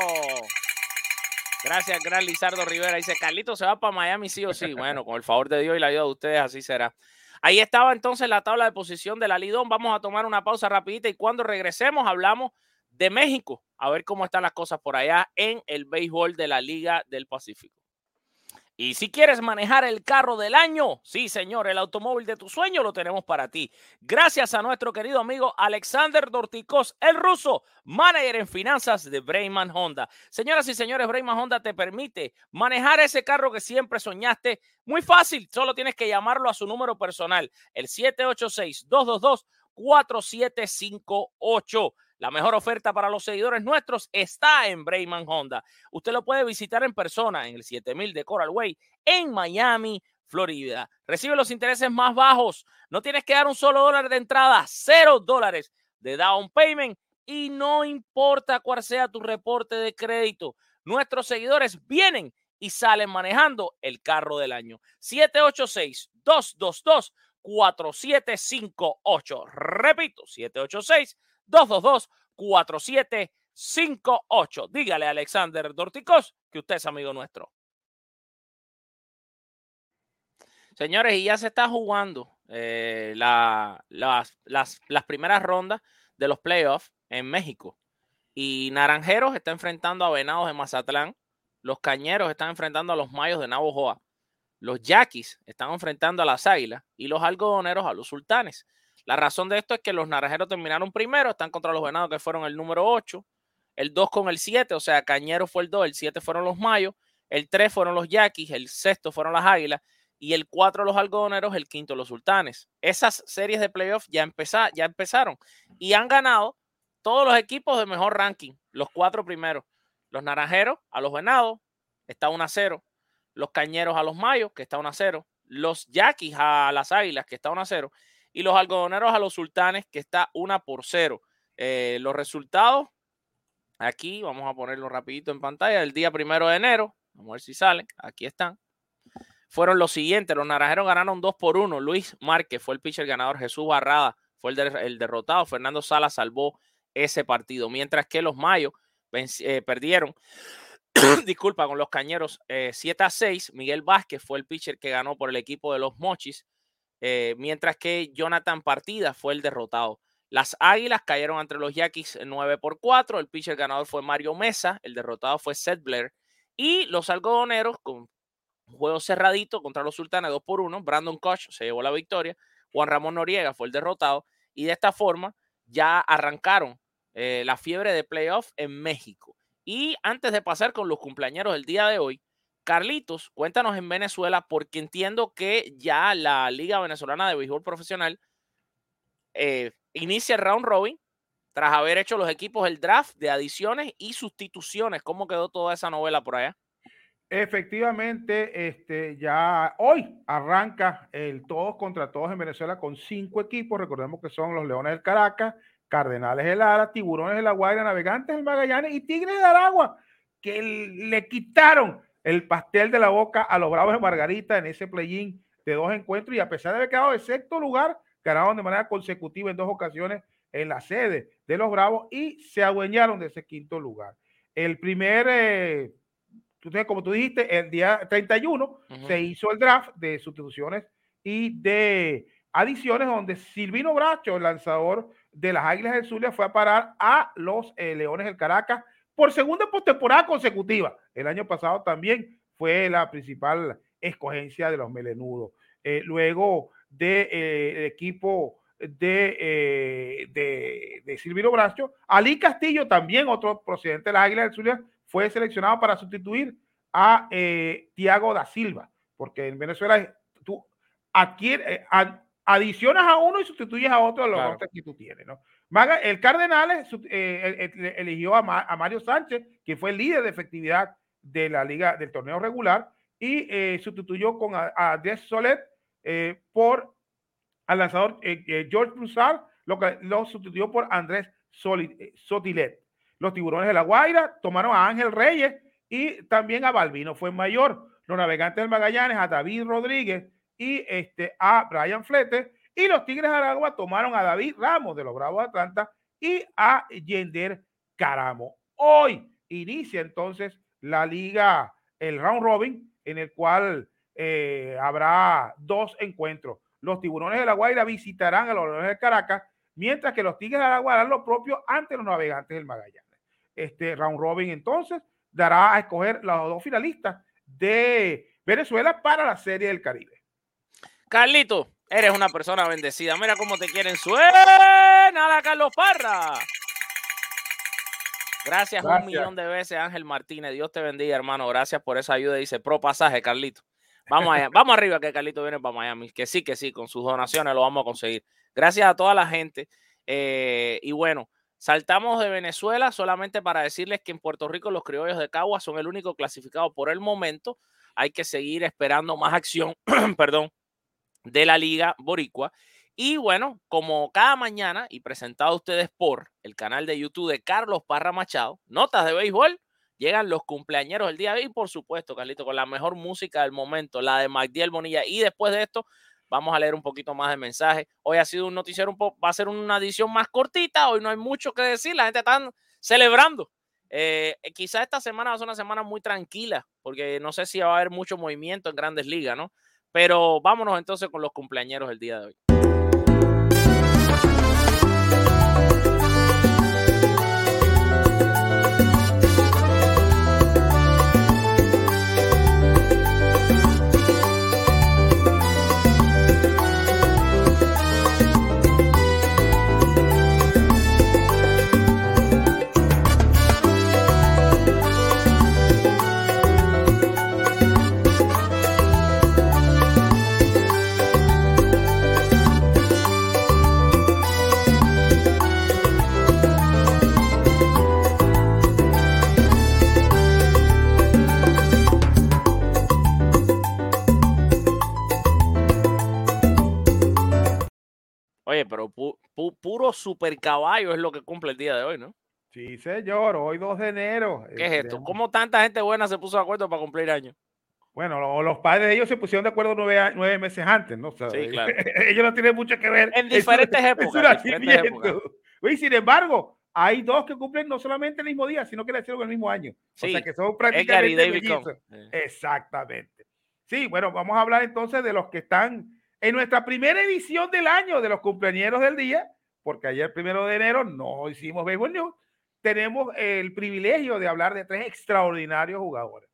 [SPEAKER 1] Gracias, gran Lizardo Rivera. Dice, Carlito se va para Miami sí o sí. Bueno, con el favor de Dios y la ayuda de ustedes, así será. Ahí estaba entonces la tabla de posición de la Lidón. Vamos a tomar una pausa rapidita y cuando regresemos hablamos de México, a ver cómo están las cosas por allá en el béisbol de la Liga del Pacífico. Y si quieres manejar el carro del año, sí señor, el automóvil de tu sueño lo tenemos para ti. Gracias a nuestro querido amigo Alexander Dorticos, el ruso, manager en finanzas de Brayman Honda. Señoras y señores, Brayman Honda te permite manejar ese carro que siempre soñaste. Muy fácil, solo tienes que llamarlo a su número personal, el 786-222-4758. La mejor oferta para los seguidores nuestros está en Brayman Honda. Usted lo puede visitar en persona en el 7000 de Coral Way en Miami, Florida. Recibe los intereses más bajos. No tienes que dar un solo dólar de entrada, cero dólares de down payment y no importa cuál sea tu reporte de crédito. Nuestros seguidores vienen y salen manejando el carro del año. 786-222-4758. Repito, 786 222-4758. Dígale a Alexander Dorticos que usted es amigo nuestro. Señores, y ya se está jugando eh, la, las, las, las primeras rondas de los playoffs en México. Y Naranjeros está enfrentando a Venados de Mazatlán. Los Cañeros están enfrentando a los Mayos de Navojoa. Los Yaquis están enfrentando a las Águilas y los Algodoneros a los Sultanes. La razón de esto es que los naranjeros terminaron primero, están contra los venados que fueron el número 8, el 2 con el 7, o sea, Cañero fue el 2, el 7 fueron los Mayos, el 3 fueron los Yaquis, el sexto fueron las Águilas y el 4 los Algodoneros, el quinto los Sultanes. Esas series de playoffs ya, ya empezaron y han ganado todos los equipos de mejor ranking, los cuatro primeros. Los Naranjeros a los Venados, está 1 a 0. Los Cañeros a los Mayos, que está 1 a 0. Los Yaquis a las Águilas, que está 1 a 0 y los algodoneros a los sultanes, que está una por cero. Eh, los resultados, aquí vamos a ponerlo rapidito en pantalla, el día primero de enero, vamos a ver si salen, aquí están. Fueron los siguientes, los naranjeros ganaron dos por uno, Luis Márquez fue el pitcher ganador, Jesús Barrada fue el, derrotado, Fernando Sala salvó ese partido, mientras que los Mayos eh, perdieron, *coughs* *coughs* disculpa, con los Cañeros 7 eh, a 6, Miguel Vázquez fue el pitcher que ganó por el equipo de los Mochis, eh, mientras que Jonathan Partida fue el derrotado. Las Águilas cayeron entre los Yaquis 9 por 4. El pitcher ganador fue Mario Mesa. El derrotado fue Seth Blair. Y los algodoneros, con juego cerradito contra los Sultanes 2 por 1. Brandon Koch se llevó la victoria. Juan Ramón Noriega fue el derrotado. Y de esta forma ya arrancaron eh, la fiebre de playoff en México. Y antes de pasar con los cumpleaños del día de hoy, Carlitos, cuéntanos en Venezuela, porque entiendo que ya la Liga Venezolana de Béisbol Profesional eh, inicia el round robin tras haber hecho los equipos el draft de adiciones y sustituciones. ¿Cómo quedó toda esa novela por allá?
[SPEAKER 2] Efectivamente, este, ya hoy arranca el todos contra todos en Venezuela con cinco equipos. Recordemos que son los Leones del Caracas, Cardenales del Lara, Tiburones de la Guaira, Navegantes del Magallanes y Tigres de Aragua, que le quitaron el pastel de la boca a los Bravos de Margarita en ese play-in de dos encuentros y a pesar de haber quedado de sexto lugar, ganaron de manera consecutiva en dos ocasiones en la sede de los Bravos y se adueñaron de ese quinto lugar. El primer, eh, como tú dijiste, el día 31 se hizo el draft de sustituciones y de adiciones donde Silvino Bracho, el lanzador de las Águilas del Zulia, fue a parar a los eh, Leones del Caracas por segunda postemporada consecutiva. El año pasado también fue la principal escogencia de los melenudos. Eh, luego del de, equipo de, de, de, Silvino Bracho. Ali Castillo, también otro procedente de las Águilas del Zulia, fue seleccionado para sustituir a eh, Tiago da Silva, porque en Venezuela tú adquieres, eh, adicionas a uno y sustituyes a otro de los que tú tienes, ¿no? el Cardenales eh, eligió a, Mario Sánchez, que fue el líder de efectividad de la liga del torneo regular, y sustituyó con a, Andrés Solet por al lanzador George Broussard, lo que lo sustituyó por Andrés Sotilet. Los tiburones de la Guaira tomaron a Ángel Reyes y también a Balbino fue mayor. Los navegantes del Magallanes a David Rodríguez y este, a Brian Flete. Y los Tigres Aragua tomaron a David Ramos de los Bravos de Atlanta y a Yender Caramo. Hoy inicia entonces la liga, el round robin, en el cual eh, habrá dos encuentros. Los tiburones de la Guaira visitarán a los Leones de Caracas, mientras que los Tigres de Aragua harán lo propio ante los navegantes del Magallanes. Este round robin entonces dará a escoger los dos finalistas de Venezuela para la Serie del Caribe.
[SPEAKER 1] Carlito, eres una persona bendecida. Mira cómo te quieren. Suena Carlos Parra. Gracias, un millón de veces, Ángel Martínez. Dios te bendiga, hermano. Gracias por esa ayuda. Dice pro pasaje, Carlito. Vamos allá, vamos arriba que Carlito viene para Miami. Que sí, que sí, con sus donaciones lo vamos a conseguir. Gracias a toda la gente. Eh, y bueno, Saltamos de Venezuela solamente para decirles que en Puerto Rico los criollos de Cagua son el único clasificado por el momento. Hay que seguir esperando más acción, *clears throat* perdón, de la Liga Boricua. Y bueno, como cada mañana y presentado a ustedes por el canal de YouTube de Carlos Parra Machado, notas de béisbol, llegan los cumpleañeros del día de hoy, por supuesto, Carlito, con la mejor música del momento, la de Magdiel Bonilla. Y después de esto, Vamos a leer un poquito más de mensajes. Hoy ha sido un noticiero un va a ser una edición más cortita. Hoy no hay mucho que decir. La gente está celebrando. Eh, eh, quizás esta semana va a ser una semana muy tranquila, porque no sé si va a haber mucho movimiento en grandes ligas, ¿no? Pero vámonos entonces con los cumpleañeros del día de hoy. Super caballo es lo que cumple el día de hoy, ¿no?
[SPEAKER 2] Sí, señor, hoy 2 de enero.
[SPEAKER 1] ¿Qué es esto? ¿Cómo tanta gente buena se puso de acuerdo para cumplir año?
[SPEAKER 2] Bueno, los padres de ellos se pusieron de acuerdo nueve, meses antes, ¿no?
[SPEAKER 1] sí, claro. *laughs*
[SPEAKER 2] ellos no tienen mucho que ver.
[SPEAKER 1] En diferentes *laughs* épocas.
[SPEAKER 2] Y sin embargo, hay dos que cumplen no solamente el mismo día, sino que le hicieron el mismo año. o sea que son prácticamente Exactamente. Sí, bueno, vamos a hablar entonces de los que están en nuestra primera edición del año de los cumpleaños del día, porque ayer primero de enero no hicimos Baseball News, tenemos el privilegio de hablar de tres extraordinarios jugadores.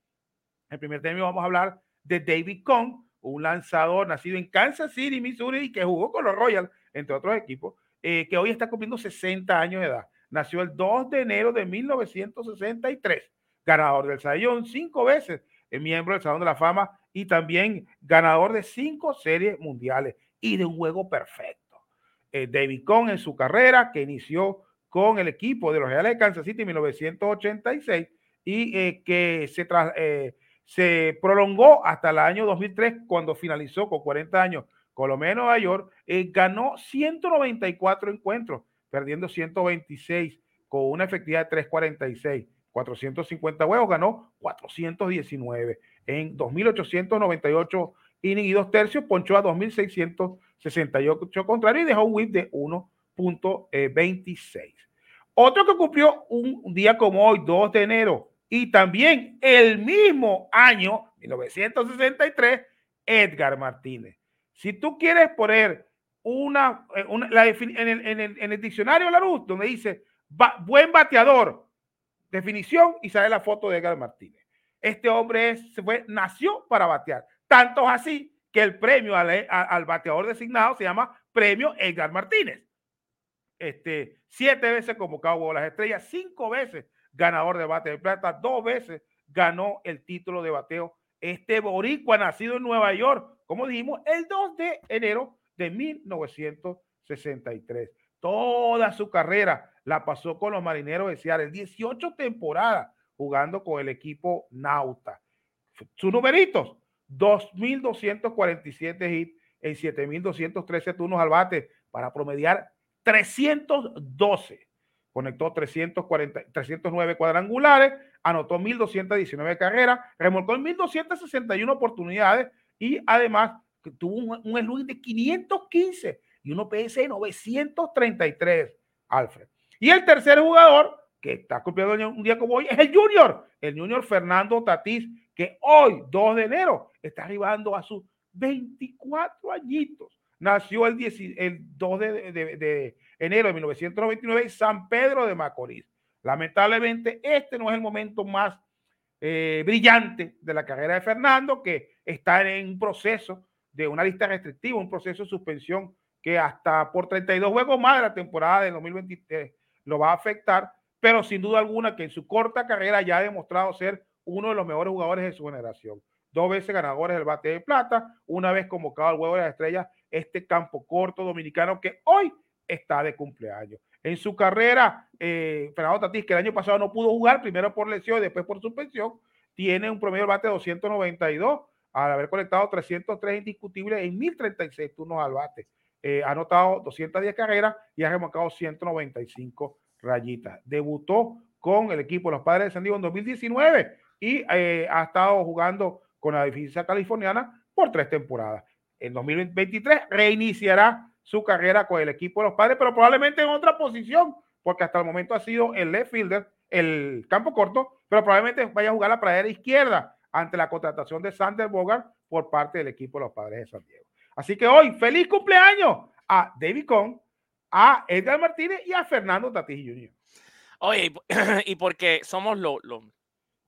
[SPEAKER 2] En primer término vamos a hablar de David Kong, un lanzador nacido en Kansas City, Missouri, y que jugó con los Royals, entre otros equipos, eh, que hoy está cumpliendo 60 años de edad. Nació el 2 de enero de 1963, ganador del Sayón cinco veces, miembro del Salón de la Fama y también ganador de cinco series mundiales y de un juego perfecto. Eh, David Cohn en su carrera, que inició con el equipo de los Reales de Kansas City en 1986 y eh, que se, eh, se prolongó hasta el año 2003 cuando finalizó con 40 años con lo menos Nueva York, ganó 194 encuentros, perdiendo 126 con una efectividad de 346. 450 juegos, ganó 419 en 2.898 innings y dos tercios, ponchó a 2.668 contrarios y dejó un whip de .26. Otro que cumplió un día como hoy, 2 de enero, y también el mismo año, 1963, Edgar Martínez. Si tú quieres poner una, eh, en, el, diccionario la luz, donde dice buen bateador, definición, y sale la foto de Edgar Martínez. Este hombre es, fue, nació para batear. Tanto así que el premio al, al bateador designado se llama Premio Edgar Martínez este, siete veces convocado a las estrellas, cinco veces ganador de bate de plata, dos veces ganó el título de bateo. Este boricua nacido en Nueva York, como dijimos, el 2 de enero de 1963. Toda su carrera la pasó con los marineros de Seattle, 18 temporadas jugando con el equipo Nauta. Sus numeritos, 2.247 hits en 7.213 turnos al bate para promediar 312. Conectó 340, 309 cuadrangulares, anotó 1.219 carreras, remolcó 1.261 oportunidades y además tuvo un, un de 515 y un OPS de 933, Alfred. Y el tercer jugador que está cumpliendo un día como hoy es el Junior, el Junior Fernando Tatís, que hoy, 2 de enero, está arribando a sus 24 añitos nació el, 2 de, enero de 1929 en San Pedro de Macorís. Lamentablemente, este no es el momento más eh, brillante de la carrera de Fernando, que está en un proceso de una lista restrictiva, un proceso de suspensión que hasta por 32 juegos más de la temporada de 2023 lo va a afectar, pero sin duda alguna que en su corta carrera ya ha demostrado ser uno de los mejores jugadores de su generación. Dos veces ganadores del bate de plata, una vez convocado al huevo de las estrellas este campo corto dominicano que hoy está de cumpleaños. En su carrera, eh, Fernando Tatís, que el año pasado no pudo jugar, primero por lesión y después por suspensión, tiene un promedio de bate de 292 al haber conectado 303 indiscutibles en 1036 turnos al bate. Eh, ha anotado 210 carreras y ha remolcado 195 rayitas. Debutó con el equipo de los Padres de San Diego en 2019 y eh, ha estado jugando con la defensa californiana por tres temporadas en 2023 reiniciará su carrera con el equipo de los padres, pero probablemente en otra posición, porque hasta el momento ha sido el left fielder, el campo corto, pero probablemente vaya a jugar la pradera izquierda ante la contratación de Sander Bogart por parte del equipo de los padres de San Diego. Así que hoy, feliz cumpleaños a David Cohn, a Edgar Martínez y a Fernando Tatís Jr.
[SPEAKER 1] Oye, *clears throat* y porque somos los, lo,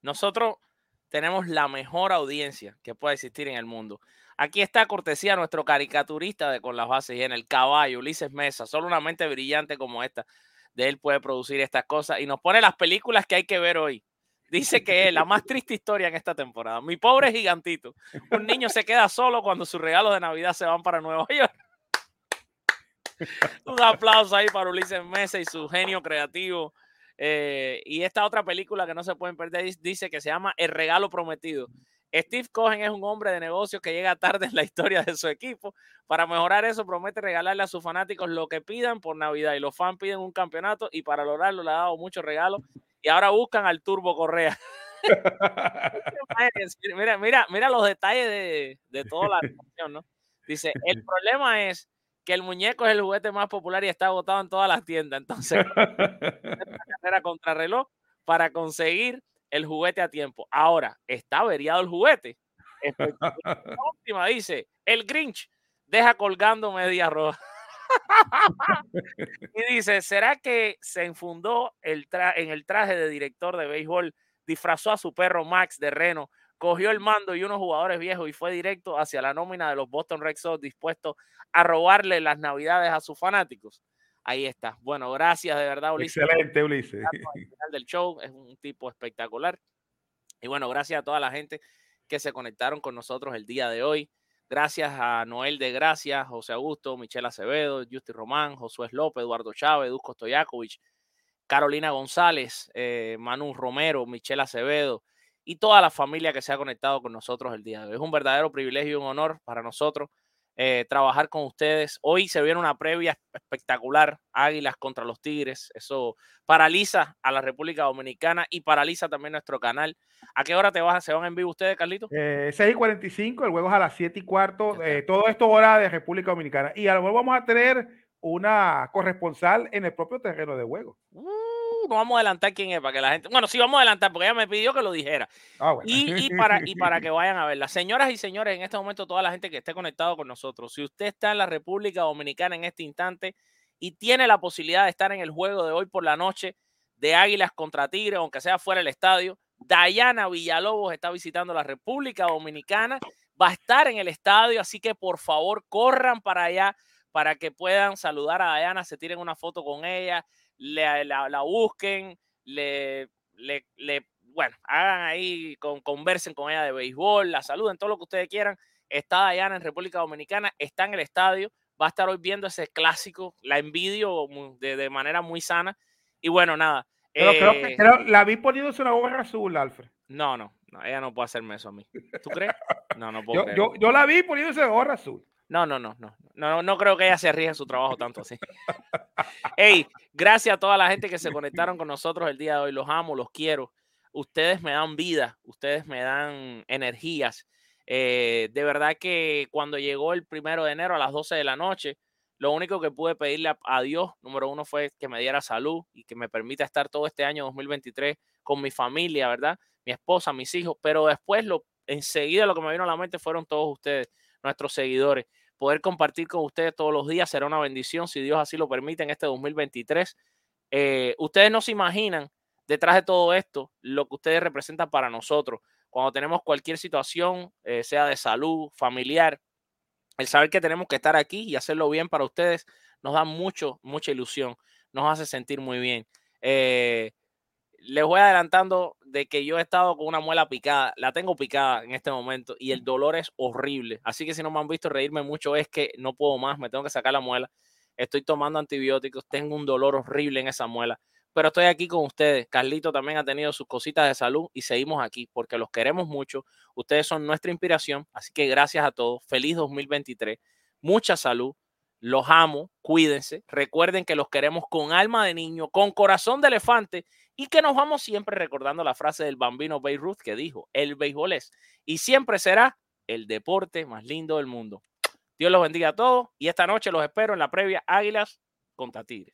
[SPEAKER 1] nosotros tenemos la mejor audiencia que puede existir en el mundo. Aquí está cortesía nuestro caricaturista de Con las Bases y en el caballo, Ulises Mesa. Solo una mente brillante como esta de él puede producir estas cosas y nos pone las películas que hay que ver hoy. Dice que es la más triste historia en esta temporada. Mi pobre gigantito. Un niño se queda solo cuando sus regalos de Navidad se van para Nueva *laughs* York. *laughs* Un aplauso ahí para Ulises Mesa y su genio creativo. Eh, y esta otra película que no se pueden perder dice que se llama El Regalo Prometido. Steve Cohen es un hombre de negocios que llega tarde en la historia de su equipo. Para mejorar eso, promete regalarle a sus fanáticos lo que pidan por Navidad. Y los fans piden un campeonato y para lograrlo le ha dado muchos regalos. Y ahora buscan al Turbo Correa. *laughs* mira, mira, mira los detalles de, de toda la *laughs* relación, ¿no? Dice, el problema es que el muñeco es el juguete más popular y está agotado en todas las tiendas. Entonces, *laughs* carrera contrarreloj para conseguir el juguete a tiempo. Ahora, está averiado el juguete. La *laughs* última dice, el Grinch deja colgando media roja. y dice, ¿será que se enfundó el en el traje de director de béisbol, disfrazó a su perro Max de Reno, cogió el mando y unos jugadores viejos y fue directo hacia la nómina de los Boston Red Sox dispuesto a robarle las navidades a sus fanáticos? Ahí está. Bueno, gracias de verdad,
[SPEAKER 2] Ulises. Excelente, Ulises.
[SPEAKER 1] Al final del show es un tipo espectacular. Y bueno, gracias a toda la gente que se conectaron con nosotros el día de hoy. Gracias a Noel de Gracia, José Augusto, Michelle Acevedo, Justi Román, Josué López, Eduardo Chávez, Dusko Stojakovic, Carolina González, eh, Manu Romero, Michelle Acevedo y toda la familia que se ha conectado con nosotros el día de hoy. Es un verdadero privilegio y un honor para nosotros eh, trabajar con ustedes. Hoy se viene una previa espectacular, Águilas contra los Tigres. Eso paraliza a la República Dominicana y paraliza también nuestro canal. ¿A qué hora te vas, se van en vivo ustedes, Carlito?
[SPEAKER 2] Eh, 6 y 45, el juego es a las 7 y cuarto. Eh, todo esto hora de República Dominicana. Y a lo mejor vamos a tener una corresponsal en el propio terreno de juego.
[SPEAKER 1] Uh, no vamos a adelantar quién es para que la gente. Bueno, sí, vamos a adelantar porque ella me pidió que lo dijera.
[SPEAKER 2] Ah, bueno.
[SPEAKER 1] Y, y para, y para que vayan a verla. Señoras y señores, en este momento, toda la gente que esté conectado con nosotros, si usted está en la República Dominicana en este instante y tiene la posibilidad de estar en el juego de hoy por la noche de Águilas contra Tigres, aunque sea fuera del estadio, Dayana Villalobos está visitando la República Dominicana, va a estar en el estadio, así que por favor corran para allá para que puedan saludar a Dayana, se tiren una foto con ella, le, la, la, busquen, le, le, le, bueno, hagan ahí, con, conversen con ella de béisbol, la saluden, todo lo que ustedes quieran. Está Dayana en República Dominicana, está en el estadio, va a estar hoy viendo ese clásico, la envidio de, de manera muy sana. Y bueno, nada.
[SPEAKER 2] Pero eh, creo que creo, la vi poniéndose una gorra azul, Alfred.
[SPEAKER 1] No, no, no, ella no puede hacerme eso a mí. ¿Tú crees? No, no puedo.
[SPEAKER 2] yo, yo, yo, la vi poniéndose gorra azul.
[SPEAKER 1] No, no, no, no, no, no creo que ella se arriesgue su trabajo tanto así. hey, gracias a toda la gente que se conectaron con nosotros el día de hoy. Los amo, los quiero. Ustedes me dan vida, ustedes me dan energías. Eh, de verdad que cuando llegó el primero de enero a las 12 de la noche, lo único que pude pedirle a, a, Dios, número uno, fue que me diera salud y que me permita estar todo este año 2023 con mi familia, ¿verdad? Mi esposa, mis hijos, pero después lo, enseguida lo que me vino a la mente fueron todos ustedes, nuestros seguidores. Poder compartir con ustedes todos los días será una bendición, si Dios así lo permite, en este 2023. Eh, ustedes no se imaginan detrás de todo esto lo que ustedes representan para nosotros. Cuando tenemos cualquier situación, eh, sea de salud, familiar, el saber que tenemos que estar aquí y hacerlo bien para ustedes nos da mucho, mucha ilusión, nos hace sentir muy bien. Eh, les voy adelantando de que yo he estado con una muela picada, la tengo picada en este momento y el dolor es horrible. Así que si no me han visto reírme mucho es que no puedo más, me tengo que sacar la muela. Estoy tomando antibióticos, tengo un dolor horrible en esa muela, pero estoy aquí con ustedes. Carlito también ha tenido sus cositas de salud y seguimos aquí porque los queremos mucho. Ustedes son nuestra inspiración, así que gracias a todos. Feliz 2023. Mucha salud. Los amo, cuídense. Recuerden que los queremos con alma de niño, con corazón de elefante y que nos vamos siempre recordando la frase del bambino Beirut que dijo, el béisbol es y siempre será el deporte más lindo del mundo. Dios los bendiga a todos y esta noche los espero en la previa Águilas contra Tigres.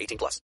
[SPEAKER 4] 18 plus.